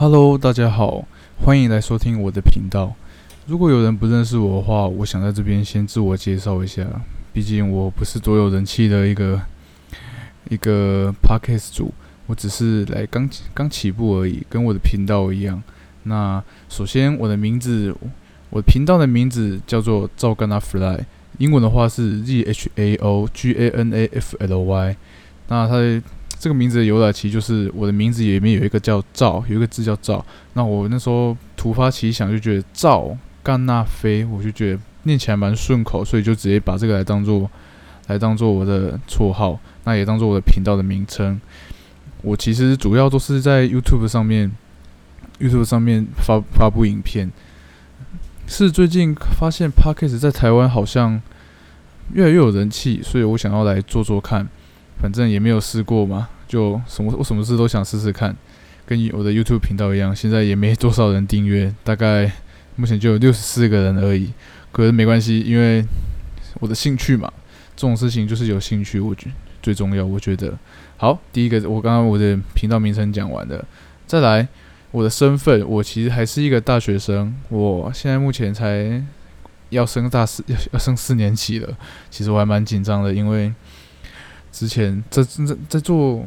Hello，大家好，欢迎来收听我的频道。如果有人不认识我的话，我想在这边先自我介绍一下。毕竟我不是多有人气的一个一个 Podcast 主，我只是来刚刚起步而已，跟我的频道一样。那首先，我的名字，我频道的名字叫做赵干 a Fly，英文的话是 Z H A O G A N A F L Y。那它的这个名字的由来，其实就是我的名字里面有一个叫赵，有一个字叫赵。那我那时候突发奇想，就觉得赵干那飞，我就觉得念起来蛮顺口，所以就直接把这个来当做来当做我的绰号，那也当做我的频道的名称。我其实主要都是在 YouTube 上面，YouTube 上面发发布影片。是最近发现 Podcast 在台湾好像越来越有人气，所以我想要来做做看。反正也没有试过嘛，就什么我什么事都想试试看，跟我的 YouTube 频道一样，现在也没多少人订阅，大概目前就有六十四个人而已。可是没关系，因为我的兴趣嘛，这种事情就是有兴趣，我觉最重要。我觉得好，第一个我刚刚我的频道名称讲完了，再来我的身份，我其实还是一个大学生，我现在目前才要升大四，要要升四年级了，其实我还蛮紧张的，因为。之前在在在做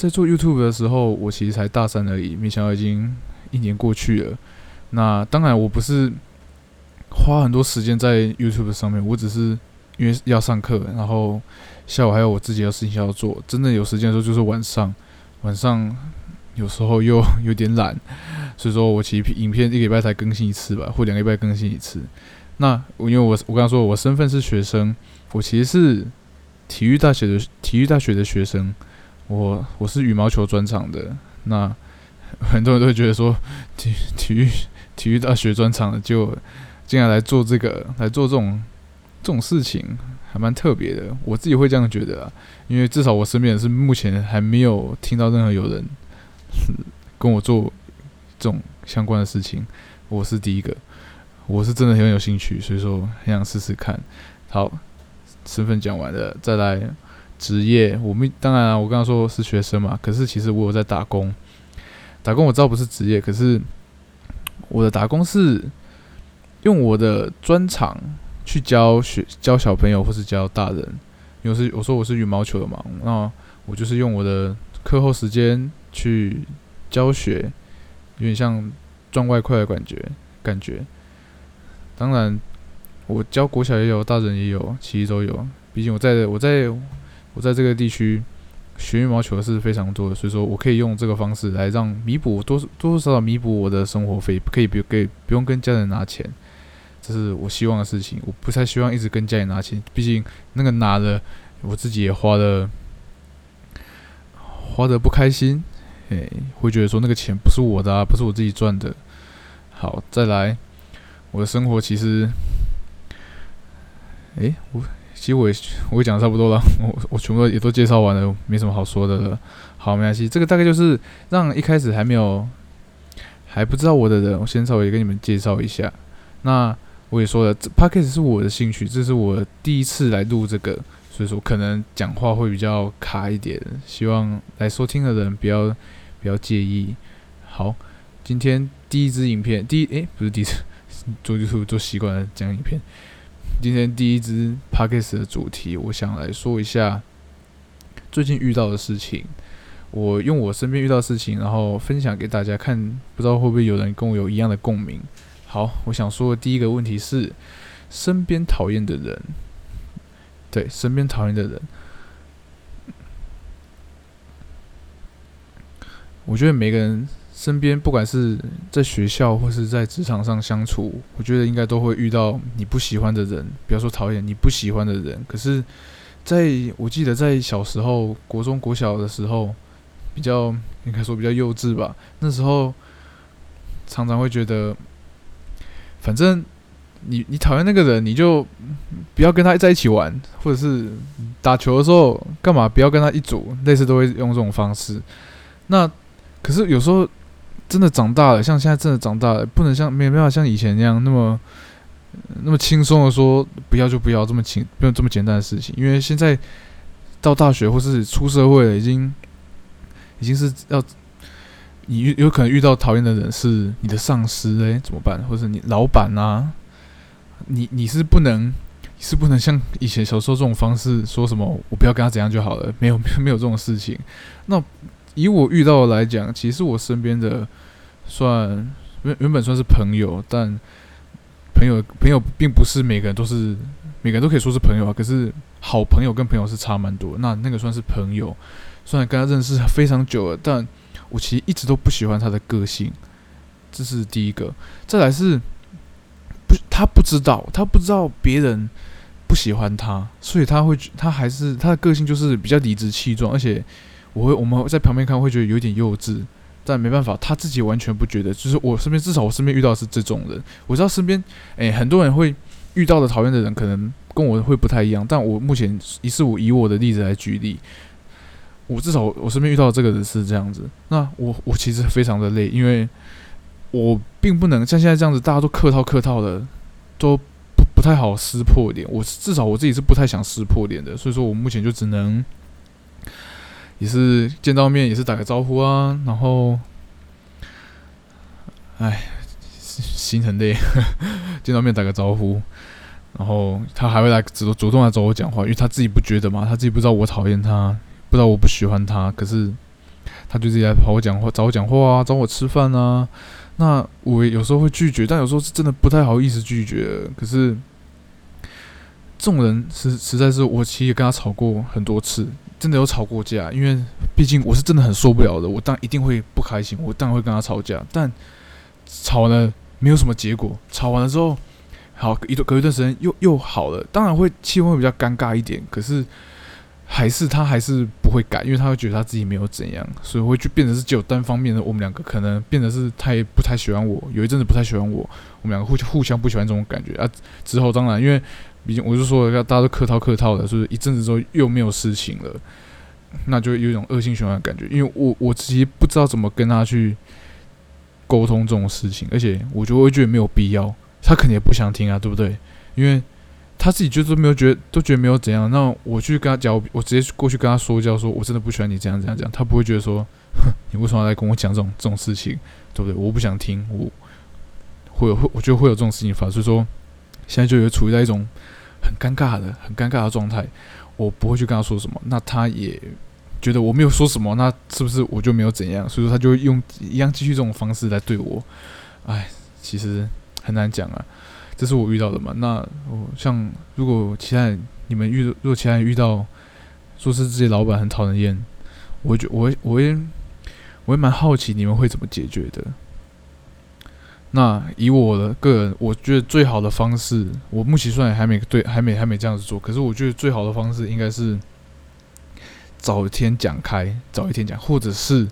在做 YouTube 的时候，我其实才大三而已，没想到已经一年过去了。那当然，我不是花很多时间在 YouTube 上面，我只是因为要上课，然后下午还有我自己的事情要做。真的有时间的时候，就是晚上，晚上有时候又 有点懒，所以说我其实影片一礼拜才更新一次吧，或两个礼拜更新一次。那因为我我刚刚说我身份是学生，我其实是。体育大学的体育大学的学生，我我是羽毛球专场的。那 很多人都会觉得说，体体育体育大学专场的就竟然来做这个，来做这种这种事情，还蛮特别的。我自己会这样觉得啊，因为至少我身边是目前还没有听到任何有人 跟我做这种相关的事情，我是第一个。我是真的很有兴趣，所以说很想试试看。好。身份讲完了，再来职业。我们当然，我刚刚说是学生嘛，可是其实我有在打工。打工我知道不是职业，可是我的打工是用我的专长去教学、教小朋友或是教大人。有时我说我是羽毛球的嘛，那我就是用我的课后时间去教学，有点像赚外快的感觉。感觉当然。我教国小也有，大人也有，其实都有。毕竟我在我在我在这个地区学羽毛球是非常多的，所以说我可以用这个方式来让弥补多多多少少弥补我的生活费，可以不给不用跟家人拿钱，这是我希望的事情。我不太希望一直跟家里拿钱，毕竟那个拿了我自己也花的花的不开心，诶，会觉得说那个钱不是我的啊，不是我自己赚的。好，再来，我的生活其实。诶，我其实我也我也讲的差不多了，我我全部也都介绍完了，没什么好说的了。好，没关系，这个大概就是让一开始还没有还不知道我的人，我先稍微跟你们介绍一下。那我也说了，这 p a c k a g e 是我的兴趣，这是我第一次来录这个，所以说可能讲话会比较卡一点，希望来收听的人不要不要介意。好，今天第一支影片，第一诶，不是第一次做 YouTube 做习惯了讲影片。今天第一支 p a c k a g e 的主题，我想来说一下最近遇到的事情。我用我身边遇到的事情，然后分享给大家看，不知道会不会有人跟我有一样的共鸣。好，我想说的第一个问题是，身边讨厌的人，对，身边讨厌的人，我觉得每个人。身边不管是在学校或是在职场上相处，我觉得应该都会遇到你不喜欢的人，不要说讨厌你不喜欢的人。可是，在我记得在小时候，国中、国小的时候，比较应该说比较幼稚吧。那时候常常会觉得，反正你你讨厌那个人，你就不要跟他在一起玩，或者是打球的时候干嘛不要跟他一组，类似都会用这种方式。那可是有时候。真的长大了，像现在真的长大了，不能像没有办法像以前那样那么那么轻松的说不要就不要这么轻，不用这么简单的事情。因为现在到大学或是出社会了，已经已经是要你遇有可能遇到讨厌的人是你的上司诶，怎么办？或者你老板啊，你你是不能，是不能像以前小时候这种方式说什么我不要跟他怎样就好了，没有没有这种事情。那以我遇到来讲，其实我身边的算原原本算是朋友，但朋友朋友并不是每个人都是每个人都可以说是朋友啊。可是好朋友跟朋友是差蛮多。那那个算是朋友，虽然跟他认识非常久了，但我其实一直都不喜欢他的个性，这是第一个。再来是不他不知道，他不知道别人不喜欢他，所以他会他还是他的个性就是比较理直气壮，而且我会我们在旁边看会觉得有点幼稚。但没办法，他自己完全不觉得。就是我身边，至少我身边遇到是这种人。我知道身边，诶，很多人会遇到的讨厌的人，可能跟我会不太一样。但我目前一是我以我的例子来举例，我至少我身边遇到的这个人是这样子。那我我其实非常的累，因为我并不能像现在这样子，大家都客套客套的，都不不太好撕破脸。我至少我自己是不太想撕破脸的，所以说我目前就只能。也是见到面也是打个招呼啊，然后，哎，心很累，见到面打个招呼，然后他还会来主动主动来找我讲话，因为他自己不觉得嘛，他自己不知道我讨厌他，不知道我不喜欢他，可是他就自己来跑我讲话，找我讲话啊，找我吃饭啊，那我有时候会拒绝，但有时候是真的不太好意思拒绝，可是这种人实实在是我其实跟他吵过很多次。真的有吵过架，因为毕竟我是真的很受不了的，我当一定会不开心，我当然会跟他吵架。但吵完了没有什么结果，吵完了之后，好一段隔一段时间又又好了，当然会气氛会比较尴尬一点，可是还是他还是不会改，因为他会觉得他自己没有怎样，所以会就变成是只有单方面的。我们两个可能变得是他也不太喜欢我，有一阵子不太喜欢我，我们两个互互相不喜欢这种感觉啊。之后当然因为。毕竟我就说，要大家都客套客套的，所以一阵子之后又没有事情了，那就有一种恶性循环的感觉。因为我我自己不知道怎么跟他去沟通这种事情，而且我就会觉得没有必要，他肯定也不想听啊，对不对？因为他自己就是没有觉得，都觉得没有怎样。那我去跟他讲，我直接过去跟他说教，说我真的不喜欢你这样这样讲，他不会觉得说，你为什么要来跟我讲这种这种事情，对不对？我不想听，我会有会，我觉得会有这种事情发生，所以说现在就有处于在一种。很尴尬的，很尴尬的状态，我不会去跟他说什么，那他也觉得我没有说什么，那是不是我就没有怎样？所以说他就用一样继续这种方式来对我，哎，其实很难讲啊，这是我遇到的嘛。那我像如果其他人你们遇，如果其他人遇到说是这些老板很讨人厌，我觉我我会我也蛮好奇你们会怎么解决的。那以我的个人，我觉得最好的方式，我目前算还没对，还没还没这样子做。可是我觉得最好的方式应该是早一天讲开，早一天讲，或者是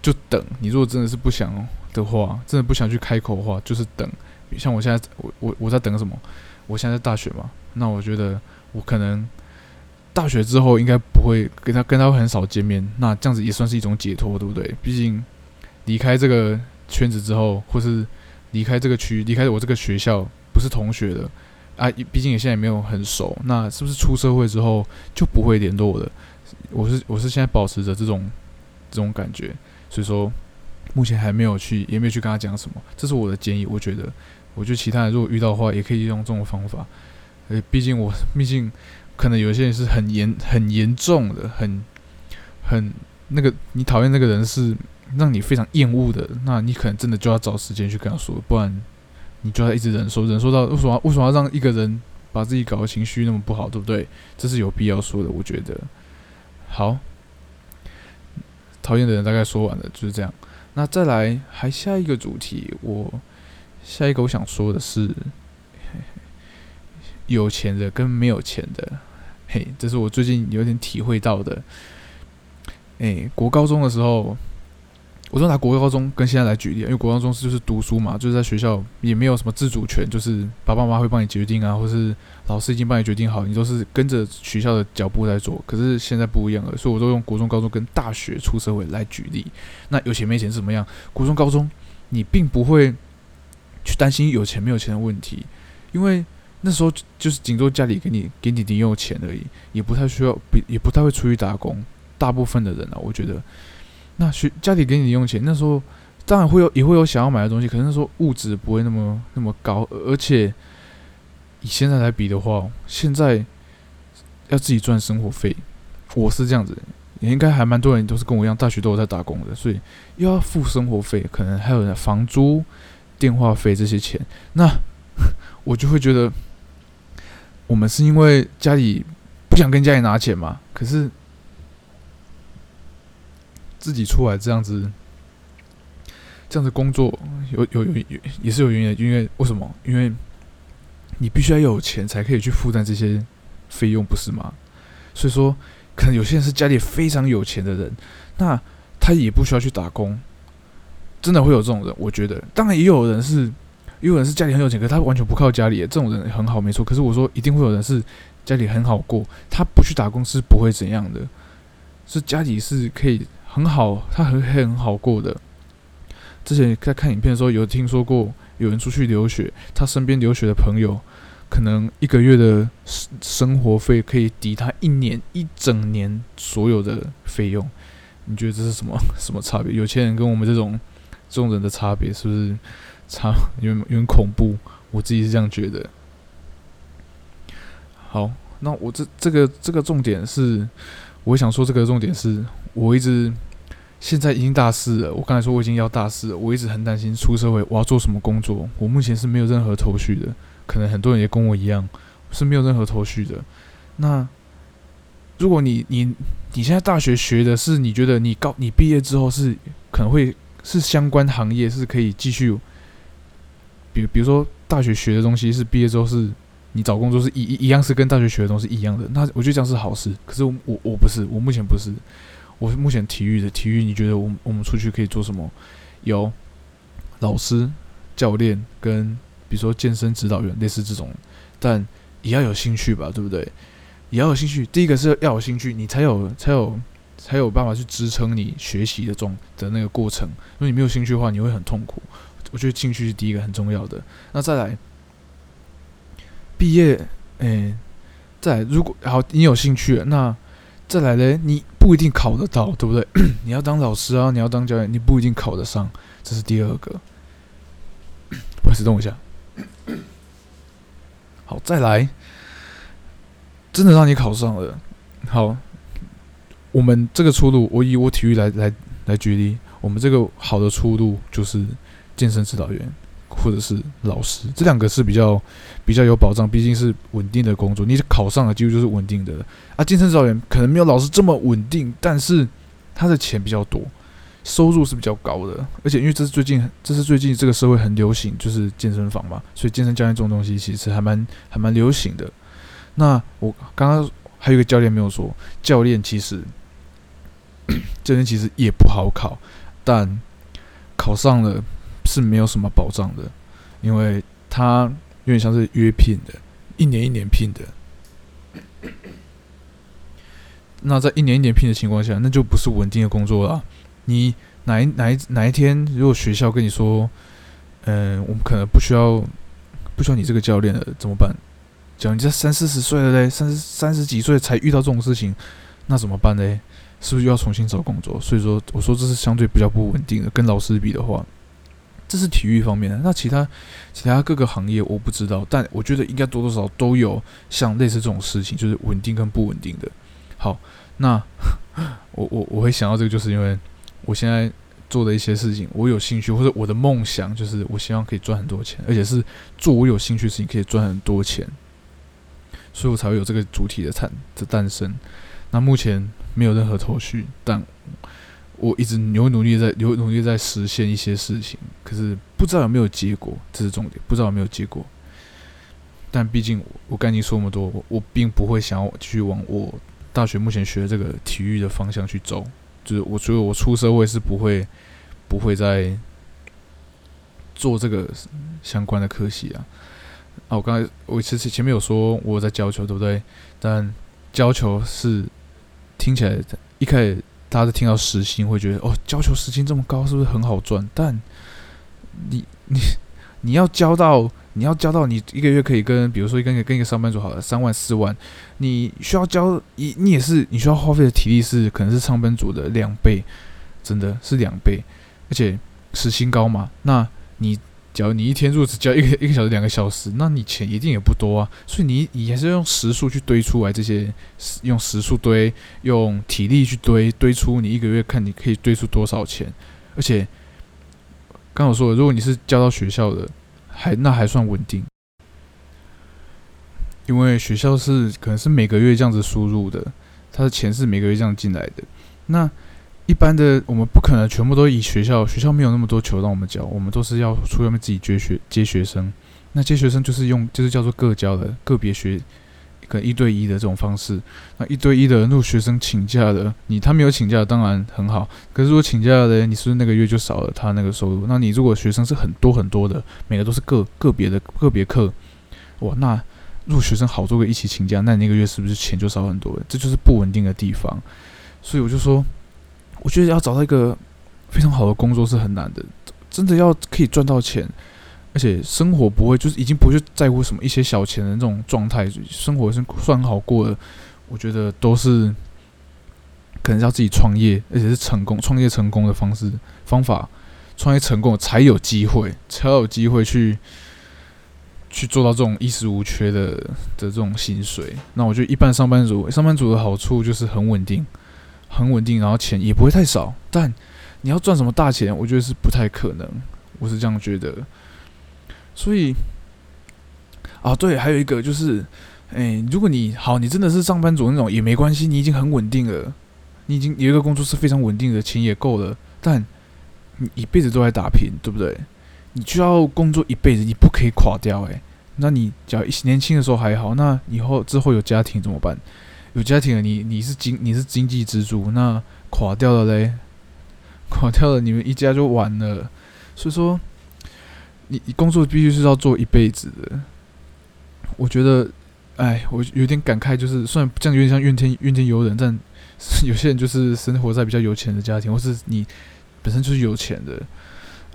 就等。你如果真的是不想的话，真的不想去开口的话，就是等。像我现在，我我我在等什么？我现在在大学嘛。那我觉得我可能大学之后应该不会跟他跟他很少见面。那这样子也算是一种解脱，对不对？毕竟离开这个圈子之后，或是离开这个区，离开我这个学校，不是同学的啊，毕竟也现在也没有很熟。那是不是出社会之后就不会联络的？我是我是现在保持着这种这种感觉，所以说目前还没有去，也没有去跟他讲什么。这是我的建议。我觉得，我觉得其他人如果遇到的话，也可以用这种方法。呃，毕竟我 毕竟可能有些人是很严很严重的，很很那个你讨厌那个人是。让你非常厌恶的，那你可能真的就要找时间去跟他说，不然你就要一直忍受，忍受到为什么？为什么要让一个人把自己搞得情绪那么不好，对不对？这是有必要说的，我觉得。好，讨厌的人大概说完了，就是这样。那再来，还下一个主题，我下一个我想说的是，有钱的跟没有钱的，嘿，这是我最近有点体会到的。哎，国高中的时候。我说拿国高中跟现在来举例，因为国高中是就是读书嘛，就是在学校也没有什么自主权，就是爸爸妈妈会帮你决定啊，或是老师已经帮你决定好，你都是跟着学校的脚步在做。可是现在不一样了，所以我都用国中、高中跟大学出社会来举例。那有钱没钱是怎么样？国中、高中你并不会去担心有钱没有钱的问题，因为那时候就是顶多家里给你给你零用钱而已，也不太需要，也不太会出去打工。大部分的人啊，我觉得。那学家里给你零用钱，那时候当然会有，也会有想要买的东西，可能说物质不会那么那么高，而且以现在来比的话，现在要自己赚生活费，我是这样子，也应该还蛮多人都是跟我一样，大学都有在打工的，所以又要付生活费，可能还有房租、电话费这些钱，那我就会觉得，我们是因为家里不想跟家里拿钱嘛，可是。自己出来这样子，这样子工作有有有有也是有原因的，因为为什么？因为你必须要有钱才可以去负担这些费用，不是吗？所以说，可能有些人是家里非常有钱的人，那他也不需要去打工，真的会有这种人。我觉得，当然也有人是，也有人是家里很有钱，可是他完全不靠家里，这种人很好，没错。可是我说，一定会有人是家里很好过，他不去打工是不会怎样的，是家里是可以。很好，他很很好过的。之前在看影片的时候，有听说过有人出去留学，他身边留学的朋友，可能一个月的生生活费可以抵他一年一整年所有的费用。你觉得这是什么什么差别？有钱人跟我们这种这种人的差别是不是差有点有点恐怖？我自己是这样觉得。好，那我这这个这个重点是，我想说这个重点是。我一直现在已经大四了。我刚才说我已经要大四了，我一直很担心出社会我要做什么工作。我目前是没有任何头绪的，可能很多人也跟我一样是没有任何头绪的。那如果你你你现在大学学的是你觉得你高你毕业之后是可能会是相关行业是可以继续，比比如说大学学的东西是毕业之后是你找工作是一一样是跟大学学的东西一样的，那我觉得这样是好事。可是我我不是，我目前不是。我目前体育的体育，你觉得我我们出去可以做什么？有老师、教练跟比如说健身指导员，类似这种，但也要有兴趣吧，对不对？也要有兴趣。第一个是要有兴趣，你才有才有才有办法去支撑你学习的状的那个过程。如果你没有兴趣的话，你会很痛苦。我觉得兴趣是第一个很重要的。那再来毕业，诶，再如果好，你有兴趣，那再来嘞，你。不一定考得到，对不对？你要当老师啊，你要当教练，你不一定考得上，这是第二个。不好意思，等我一下。好，再来，真的让你考上了。好，我们这个出路，我以我体育来来来举例，我们这个好的出路就是健身指导员。或者是老师，这两个是比较比较有保障，毕竟是稳定的工作。你考上了，几乎就是稳定的啊。健身指导员可能没有老师这么稳定，但是他的钱比较多，收入是比较高的。而且因为这是最近，这是最近这个社会很流行，就是健身房嘛，所以健身教练这种东西其实还蛮还蛮流行的。那我刚刚还有一个教练没有说，教练其实 教练其实也不好考，但考上了。是没有什么保障的，因为他有点像是约聘的，一年一年聘的。那在一年一年聘的情况下，那就不是稳定的工作了。你哪一哪一哪一天，如果学校跟你说，嗯，我们可能不需要不需要你这个教练了，怎么办？讲你这三四十岁了嘞，三十三十几岁才遇到这种事情，那怎么办嘞？是不是又要重新找工作？所以说，我说这是相对比较不稳定的，跟老师比的话。这是体育方面的，那其他其他各个行业我不知道，但我觉得应该多多少少都有像类似这种事情，就是稳定跟不稳定的。好，那 我我我会想到这个，就是因为我现在做的一些事情，我有兴趣或者我的梦想，就是我希望可以赚很多钱，而且是做我有兴趣的事情可以赚很多钱，所以我才会有这个主体的产的诞生。那目前没有任何头绪，但。我一直有努力在有努力在实现一些事情，可是不知道有没有结果，这是重点，不知道有没有结果。但毕竟我我跟你说那么多，我并不会想要继续往我大学目前学的这个体育的方向去走。就是我觉得我出社会是不会不会再做这个相关的科系啊。啊，我刚才我其实前面有说我在教球，对不对？但教球是听起来一开始。大家都听到时薪会觉得哦，教球时薪这么高，是不是很好赚？但你你你要教到你要教到你一个月可以跟，比如说跟跟一个上班族好了，三万四万，你需要教一你也是你需要花费的体力是可能是上班族的两倍，真的是两倍。而且时薪高嘛，那你假如你一天如果只交一个一个小时两个小时，那你钱一定也不多啊。所以你你还是要用时数去堆出来这些，用时数堆，用体力去堆，堆出你一个月看你可以堆出多少钱。而且刚我说，如果你是交到学校的，还那还算稳定，因为学校是可能是每个月这样子输入的，他的钱是每个月这样进来的。那一般的我们不可能全部都以学校，学校没有那么多球让我们教，我们都是要出外面自己接学接学生。那接学生就是用就是叫做个教的个别学，可能一对一的这种方式。那一对一的，如果学生请假的，你他没有请假，当然很好。可是如果请假的，你是不是那个月就少了他那个收入？那你如果学生是很多很多的，每个都是个个别的个别课，哇，那如果学生好多个一起请假，那你那个月是不是钱就少很多？这就是不稳定的地方。所以我就说。我觉得要找到一个非常好的工作是很难的，真的要可以赚到钱，而且生活不会就是已经不会在乎什么一些小钱的那种状态，生活是算好过的。我觉得都是可能要自己创业，而且是成功创业成功的方式方法，创业成功才有机会，才有机会去去做到这种衣食无缺的的这种薪水。那我觉得一般上班族，上班族的好处就是很稳定。很稳定，然后钱也不会太少，但你要赚什么大钱，我觉得是不太可能。我是这样觉得。所以，啊，对，还有一个就是，哎，如果你好，你真的是上班族那种也没关系，你已经很稳定了，你已经有一个工作是非常稳定的，钱也够了，但你一辈子都在打拼，对不对？你就要工作一辈子，你不可以垮掉，哎，那你只要年轻的时候还好，那以后之后有家庭怎么办？有家庭了，你你是经你是经济支柱，那垮掉了嘞，垮掉了，你们一家就完了。所以说，你你工作必须是要做一辈子的。我觉得，哎，我有点感慨，就是虽然这样有点像怨天怨天尤人，但 有些人就是生活在比较有钱的家庭，或是你本身就是有钱的。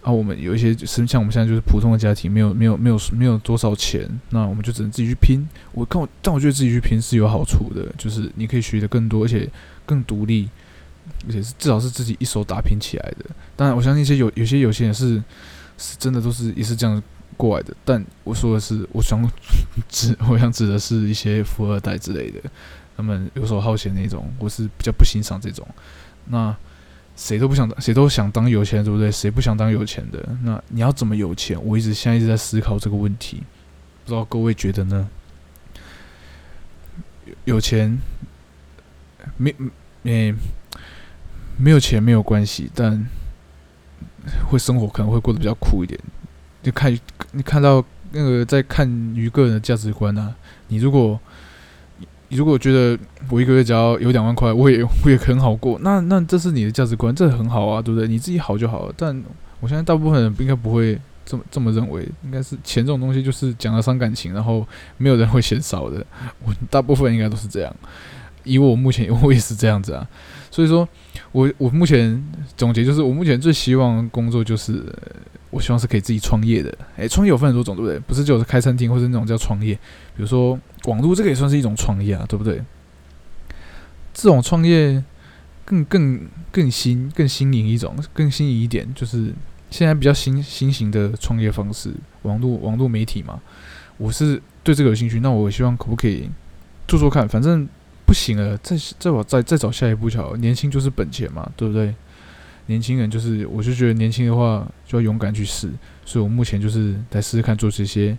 啊，我们有一些是像我们现在就是普通的家庭，没有没有没有没有多少钱，那我们就只能自己去拼。我看我，但我觉得自己去拼是有好处的，就是你可以学的更多，而且更独立，而且是至少是自己一手打拼起来的。当然，我相信一些有有些有些人是是真的都是也是这样过来的。但我说的是，我想指我想指的是一些富二代之类的，他们游手好闲那种，我是比较不欣赏这种。那。谁都不想，谁都想当有钱，对不对？谁不想当有钱的？那你要怎么有钱？我一直现在一直在思考这个问题，不知道各位觉得呢？有钱没没没有钱没有关系，但会生活可能会过得比较苦一点。就看你看到那个在看于个人的价值观啊，你如果。如果觉得我一个月只要有两万块，我也我也很好过，那那这是你的价值观，这很好啊，对不对？你自己好就好了。但我相信大部分人应该不会这么这么认为，应该是钱这种东西就是讲了伤感情，然后没有人会嫌少的。我大部分应该都是这样，以我目前我也是这样子啊。所以说，我我目前总结就是，我目前最希望工作就是。我希望是可以自己创业的。诶，创业有分很多种，对不对？不是就是开餐厅或者那种叫创业。比如说网络，这个也算是一种创业啊，对不对？这种创业更更更新、更新颖一种，更新颖一点，就是现在比较新新型的创业方式，网络网络媒体嘛。我是对这个有兴趣，那我希望可不可以做做看？反正不行了，再再往再再找下一步桥。年轻就是本钱嘛，对不对？年轻人就是，我就觉得年轻的话就要勇敢去试，所以我目前就是来试试看做这些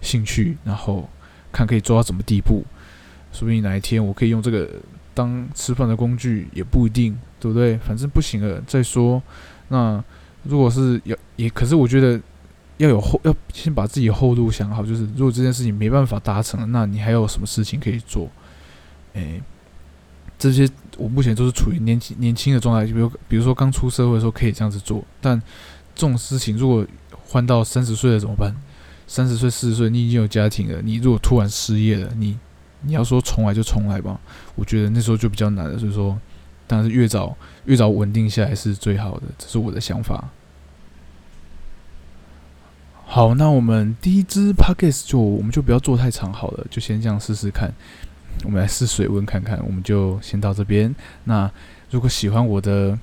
兴趣，然后看可以做到什么地步。说不定哪一天我可以用这个当吃饭的工具，也不一定，对不对？反正不行了再说。那如果是要也，可是我觉得要有后，要先把自己后路想好，就是如果这件事情没办法达成，那你还有什么事情可以做？诶。这些我目前都是处于年轻年轻的状态，就比如比如说刚出社会的时候可以这样子做，但这种事情如果换到三十岁了怎么办？三十岁、四十岁，你已经有家庭了，你如果突然失业了，你你要说重来就重来吧，我觉得那时候就比较难了。所以说，当然是越早越早稳定下来是最好的，这是我的想法。好，那我们第一支 p o c k e t 就我们就不要做太长好了，就先这样试试看。我们来试水温看看，我们就先到这边。那如果喜欢我的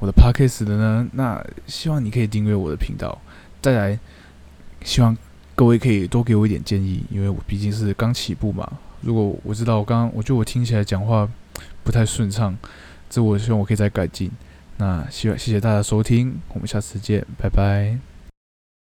我的 podcast 的呢，那希望你可以订阅我的频道。再来，希望各位可以多给我一点建议，因为我毕竟是刚起步嘛。如果我知道我刚刚，我觉得我听起来讲话不太顺畅，这我希望我可以再改进。那希望谢谢大家收听，我们下次见，拜拜。